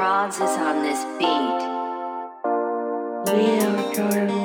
Prods is on this beat. We are adorable.